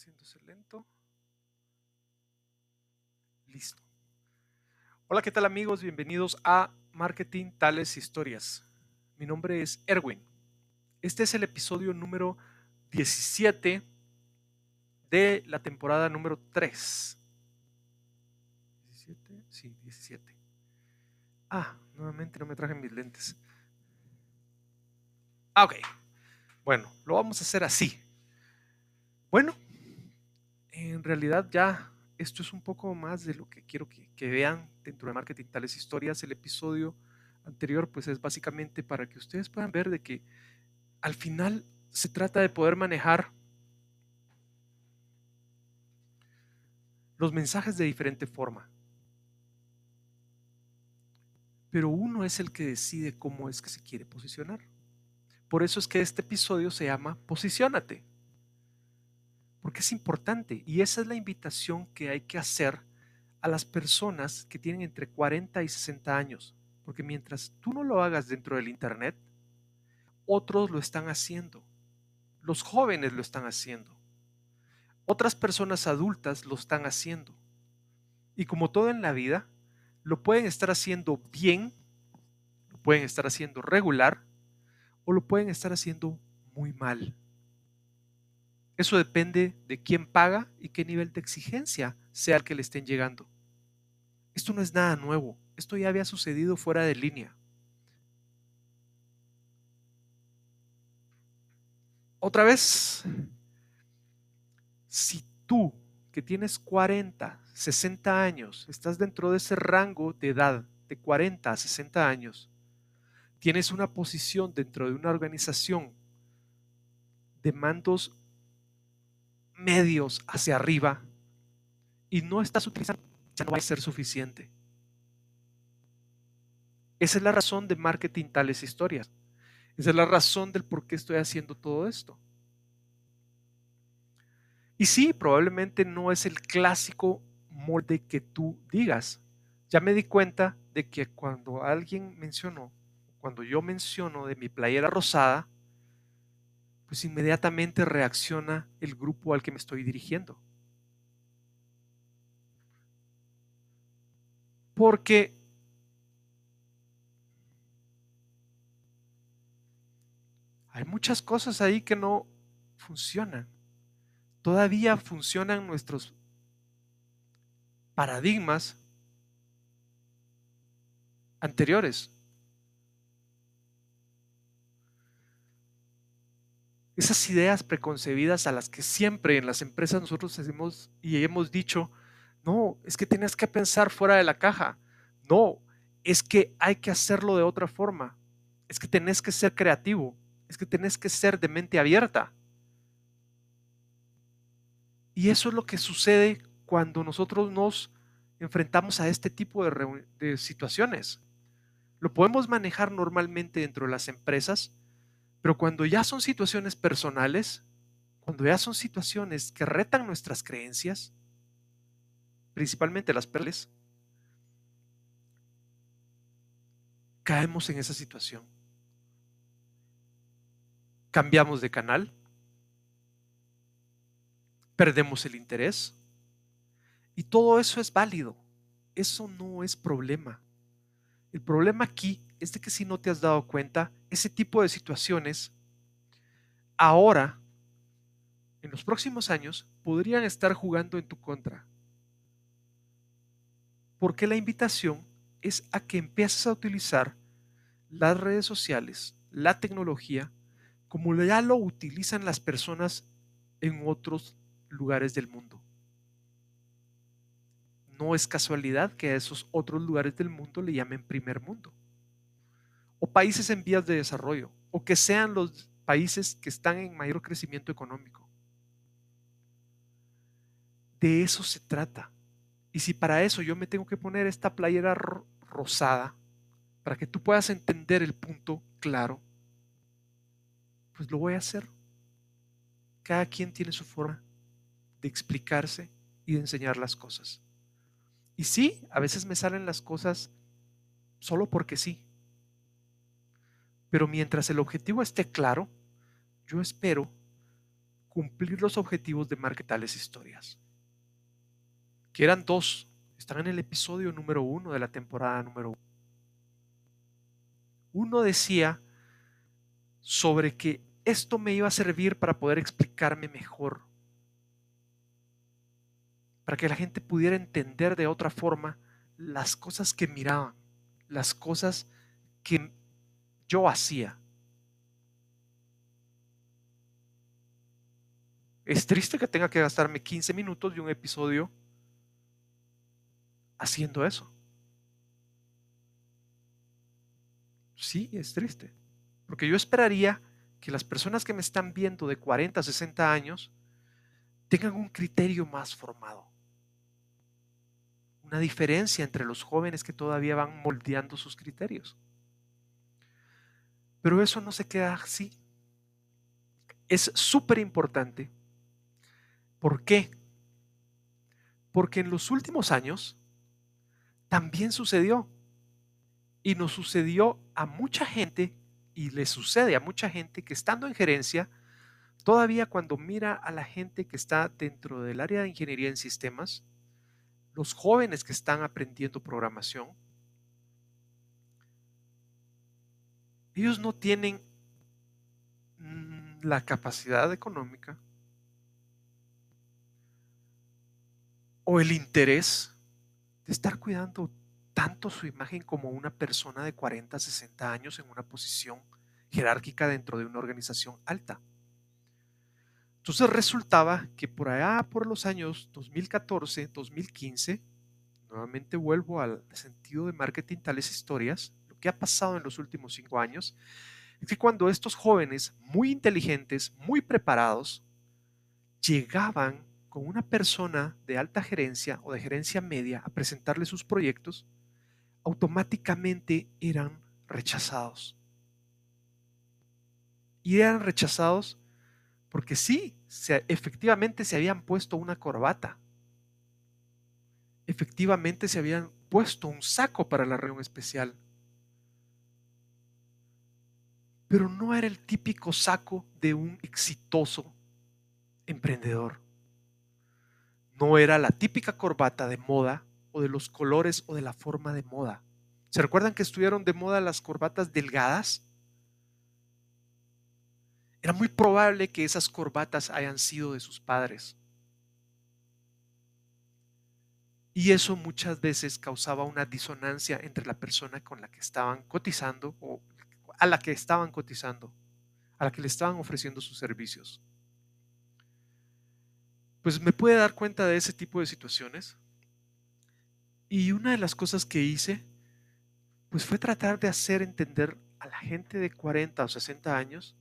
haciéndose lento. Listo. Hola, ¿qué tal amigos? Bienvenidos a Marketing Tales Historias. Mi nombre es Erwin. Este es el episodio número 17 de la temporada número 3. ¿17? Sí, 17. Ah, nuevamente no me traje mis lentes. Ah, ok. Bueno, lo vamos a hacer así. Bueno, en realidad ya esto es un poco más de lo que quiero que, vean dentro de Marketing Tales Historias. El episodio anterior pues es básicamente para que ustedes puedan ver de que al final se trata de poder manejar los mensajes de diferente forma. Pero uno es el que decide cómo es que se quiere posicionar. Por eso es que este episodio se llama Posiciónate porque es importante y esa es la invitación que hay que hacer a las personas que tienen entre 40 y 60 años, porque mientras tú no lo hagas dentro del Internet, otros lo están haciendo, los jóvenes lo están haciendo, otras personas adultas lo están haciendo. Y como todo en la vida, lo pueden estar haciendo bien, lo pueden estar haciendo regular o lo pueden estar haciendo muy mal. Eso depende de quién paga y qué nivel de exigencia sea el que le estén llegando. Esto no es nada nuevo, esto ya había sucedido fuera de línea. Otra vez, si tú que tienes 40, 60 años, estás dentro de ese rango de edad de 40 a 60 años, tienes una posición dentro de una organización de mandos medios hacia arriba y no estás utilizando, ya no va a ser suficiente. Esa es la razón de marketing tales historias. Esa es la razón del por qué estoy haciendo todo esto. Y sí, probablemente no es el clásico molde que tú digas. Ya me di cuenta de que cuando alguien mencionó, cuando yo menciono de mi playera rosada, pues inmediatamente reacciona el grupo al que me estoy dirigiendo. Porque hay muchas cosas ahí que no funcionan. Todavía funcionan nuestros paradigmas anteriores. Esas ideas preconcebidas a las que siempre en las empresas nosotros hacemos y hemos dicho, no, es que tienes que pensar fuera de la caja. No, es que hay que hacerlo de otra forma. Es que tenés que ser creativo. Es que tenés que ser de mente abierta. Y eso es lo que sucede cuando nosotros nos enfrentamos a este tipo de, de situaciones. Lo podemos manejar normalmente dentro de las empresas, pero cuando ya son situaciones personales, cuando ya son situaciones que retan nuestras creencias, principalmente las perles, caemos en esa situación. Cambiamos de canal, perdemos el interés y todo eso es válido. Eso no es problema. El problema aquí es de que si no te has dado cuenta, ese tipo de situaciones ahora, en los próximos años, podrían estar jugando en tu contra. Porque la invitación es a que empieces a utilizar las redes sociales, la tecnología, como ya lo utilizan las personas en otros lugares del mundo. No es casualidad que a esos otros lugares del mundo le llamen primer mundo países en vías de desarrollo, o que sean los países que están en mayor crecimiento económico. De eso se trata. Y si para eso yo me tengo que poner esta playera rosada, para que tú puedas entender el punto claro, pues lo voy a hacer. Cada quien tiene su forma de explicarse y de enseñar las cosas. Y sí, a veces me salen las cosas solo porque sí, pero mientras el objetivo esté claro, yo espero cumplir los objetivos de marketales historias. Que eran dos. Están en el episodio número uno de la temporada número uno. Uno decía sobre que esto me iba a servir para poder explicarme mejor, para que la gente pudiera entender de otra forma las cosas que miraban, las cosas que yo hacía. Es triste que tenga que gastarme 15 minutos de un episodio haciendo eso. Sí, es triste. Porque yo esperaría que las personas que me están viendo de 40 a 60 años tengan un criterio más formado. Una diferencia entre los jóvenes que todavía van moldeando sus criterios. Pero eso no se queda así. Es súper importante. ¿Por qué? Porque en los últimos años también sucedió. Y nos sucedió a mucha gente y le sucede a mucha gente que estando en gerencia, todavía cuando mira a la gente que está dentro del área de ingeniería en sistemas, los jóvenes que están aprendiendo programación, ellos no tienen mm, la capacidad económica o el interés de estar cuidando tanto su imagen como una persona de 40, 60 años en una posición jerárquica dentro de una organización alta. Entonces resultaba que por allá, por los años 2014, 2015, nuevamente vuelvo al sentido de marketing tales historias, que ha pasado en los últimos cinco años, es que cuando estos jóvenes muy inteligentes, muy preparados, llegaban con una persona de alta gerencia o de gerencia media a presentarle sus proyectos, automáticamente eran rechazados. Y eran rechazados porque sí, efectivamente se habían puesto una corbata. Efectivamente se habían puesto un saco para la reunión especial. Pero no era el típico saco de un exitoso emprendedor. No era la típica corbata de moda o de los colores o de la forma de moda. ¿Se recuerdan que estuvieron de moda las corbatas delgadas? Era muy probable que esas corbatas hayan sido de sus padres. Y eso muchas veces causaba una disonancia entre la persona con la que estaban cotizando o a la que estaban cotizando, a la que le estaban ofreciendo sus servicios. Pues me puede dar cuenta de ese tipo de situaciones. Y una de las cosas que hice, pues fue tratar de hacer entender a la gente de 40 o 60 años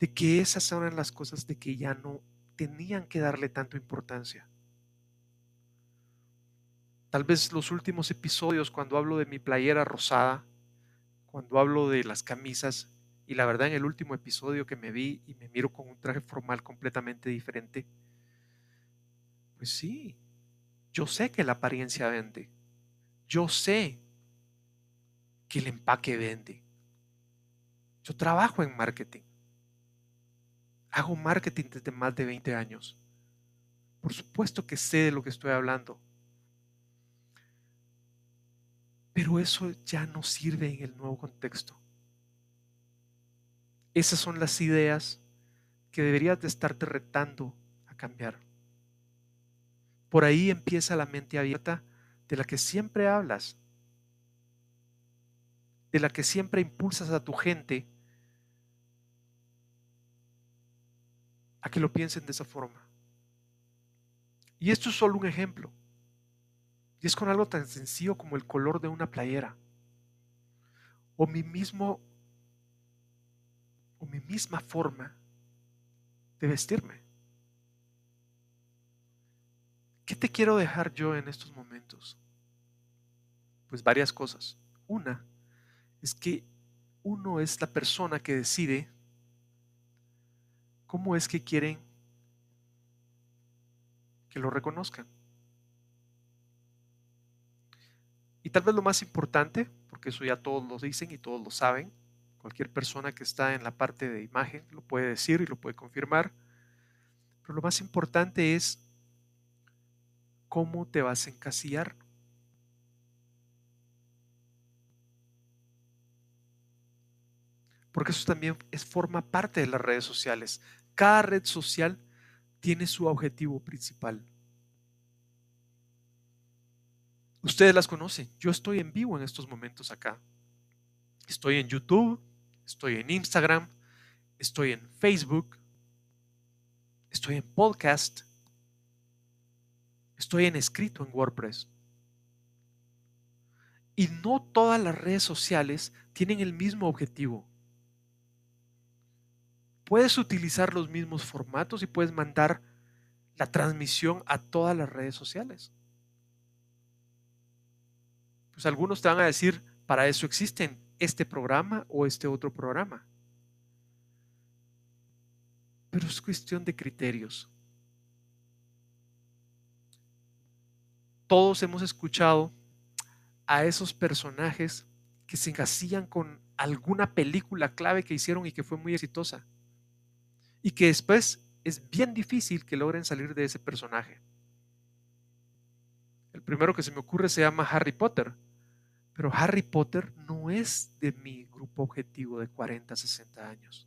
de que esas eran las cosas de que ya no tenían que darle tanto importancia. Tal vez los últimos episodios cuando hablo de mi playera rosada, cuando hablo de las camisas, y la verdad en el último episodio que me vi y me miro con un traje formal completamente diferente, pues sí, yo sé que la apariencia vende. Yo sé que el empaque vende. Yo trabajo en marketing. Hago marketing desde más de 20 años. Por supuesto que sé de lo que estoy hablando. Pero eso ya no sirve en el nuevo contexto. Esas son las ideas que deberías de estarte retando a cambiar. Por ahí empieza la mente abierta de la que siempre hablas, de la que siempre impulsas a tu gente a que lo piensen de esa forma. Y esto es solo un ejemplo. Y es con algo tan sencillo como el color de una playera. O mi mismo o mi misma forma de vestirme. ¿Qué te quiero dejar yo en estos momentos? Pues varias cosas. Una es que uno es la persona que decide cómo es que quieren que lo reconozcan. Y tal vez lo más importante, porque eso ya todos lo dicen y todos lo saben, cualquier persona que está en la parte de imagen lo puede decir y lo puede confirmar, Pero lo más importante es cómo te vas a encasillar. Porque eso también es, forma parte de las redes sociales. Cada red social tiene su objetivo principal. Ustedes las conocen. Yo estoy en vivo en estos momentos acá. Estoy en YouTube, estoy en Instagram, estoy en Facebook, estoy en podcast, estoy en escrito en WordPress. Y no todas las redes sociales tienen el mismo objetivo. Puedes utilizar los mismos formatos y puedes mandar la transmisión a todas las redes sociales. Pues algunos te van a decir, para eso existen este programa o este otro programa. Pero es cuestión de criterios. Todos hemos escuchado a esos personajes que se encasillan con alguna película clave que hicieron y que fue muy exitosa. Y que después es bien difícil que logren salir de ese personaje. El primero que se me ocurre se llama Harry Potter. Pero Harry Potter no es de mi grupo objetivo de 40, 60 años.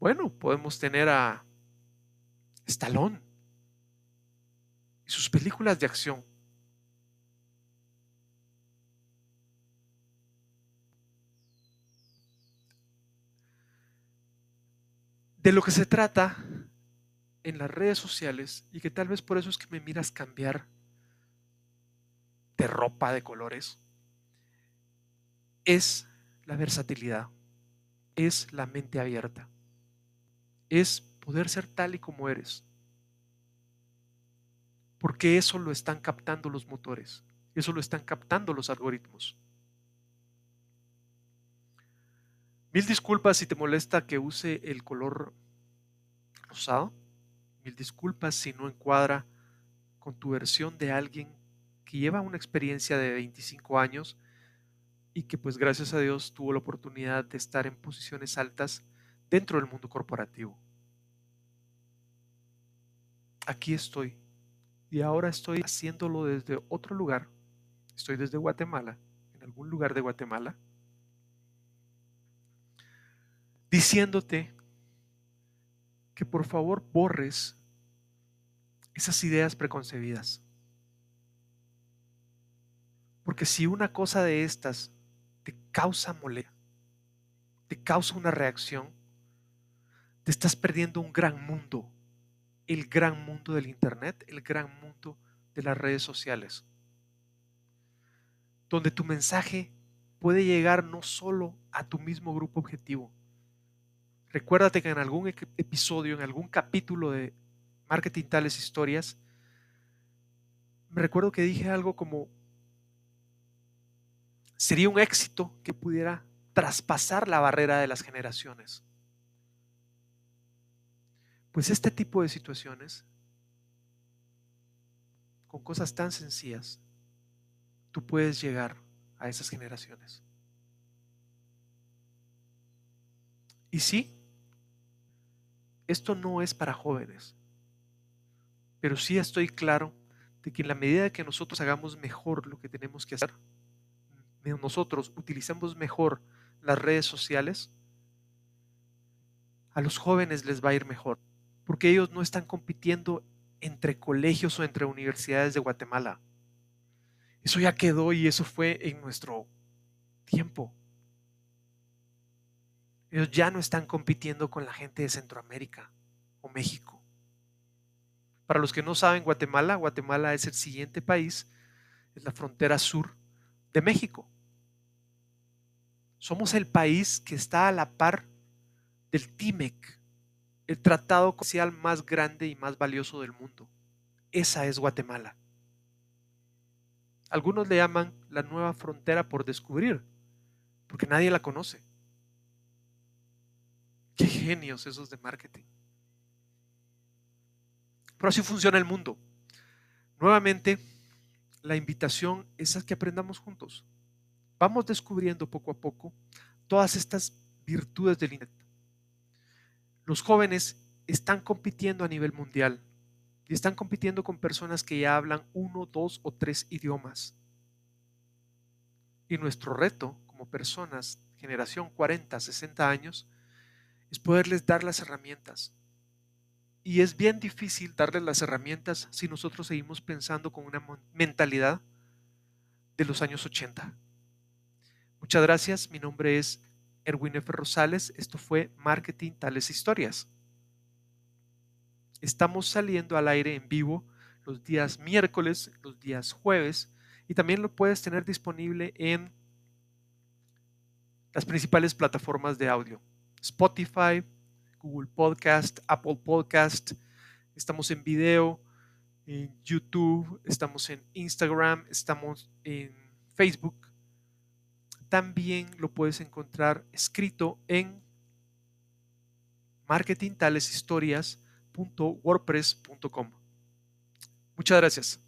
Bueno, podemos tener a Stallone y sus películas de acción. De lo que se trata en las redes sociales y que tal vez por eso es que me miras cambiar de ropa de colores es la versatilidad, es la mente abierta es poder ser tal y como eres. Porque eso lo están captando los motores, eso lo están captando los algoritmos. Mil disculpas si te molesta que use el color rosado. Mil disculpas si no encuadra con tu versión de alguien que lleva una experiencia de 25 años y que pues gracias a Dios tuvo la oportunidad de estar en posiciones altas dentro del mundo corporativo. Aquí estoy. Y ahora estoy haciéndolo desde otro lugar. Estoy desde Guatemala, en algún lugar de Guatemala, diciéndote que por favor borres esas ideas preconcebidas. Porque si una cosa de estas te causa molestia, te causa una reacción, te estás perdiendo un gran mundo, el gran mundo del Internet, el gran mundo de las redes sociales, donde tu mensaje puede llegar no solo a tu mismo grupo objetivo. Recuérdate que en algún episodio, en algún capítulo de Marketing Tales Historias, me recuerdo que dije algo como, sería un éxito que pudiera traspasar la barrera de las generaciones. Pues este tipo de situaciones, con cosas tan sencillas, tú puedes llegar a esas generaciones. Y sí, esto no es para jóvenes, pero sí estoy claro de que en la medida que nosotros hagamos mejor lo que tenemos que hacer, nosotros utilicemos mejor las redes sociales, a los jóvenes les va a ir mejor porque ellos no están compitiendo entre colegios o entre universidades de Guatemala. Eso ya quedó y eso fue en nuestro tiempo. Ellos ya no están compitiendo con la gente de Centroamérica o México. Para los que no saben, Guatemala, Guatemala es el siguiente país, es la frontera sur de México. Somos el país que está a la par del TIMEC, el tratado comercial más grande y más valioso del mundo. Esa es Guatemala. Algunos le llaman la nueva frontera por descubrir, porque nadie la conoce. Qué genios esos de marketing. Pero así funciona el mundo. Nuevamente, la invitación es a que aprendamos juntos. Vamos descubriendo poco a poco todas estas virtudes del Internet los jóvenes están compitiendo a nivel mundial y están compitiendo con personas que ya hablan uno, dos o tres idiomas. Y nuestro reto como personas, generación 40, 60 años, es poderles dar las herramientas. Y es bien difícil darles las herramientas si nosotros seguimos pensando con una mentalidad de los años 80. Muchas gracias. Mi nombre es Erwin F. Rosales. Esto fue Marketing Tales Historias. Estamos saliendo al aire en vivo los días miércoles, los días jueves y también lo puedes tener disponible en las principales plataformas de audio. Spotify, Google Podcast, Apple Podcast. Estamos en video, en YouTube, estamos en Instagram, estamos en Facebook. También lo puedes encontrar escrito en marketingtaleshistorias.wordpress.com. Muchas gracias.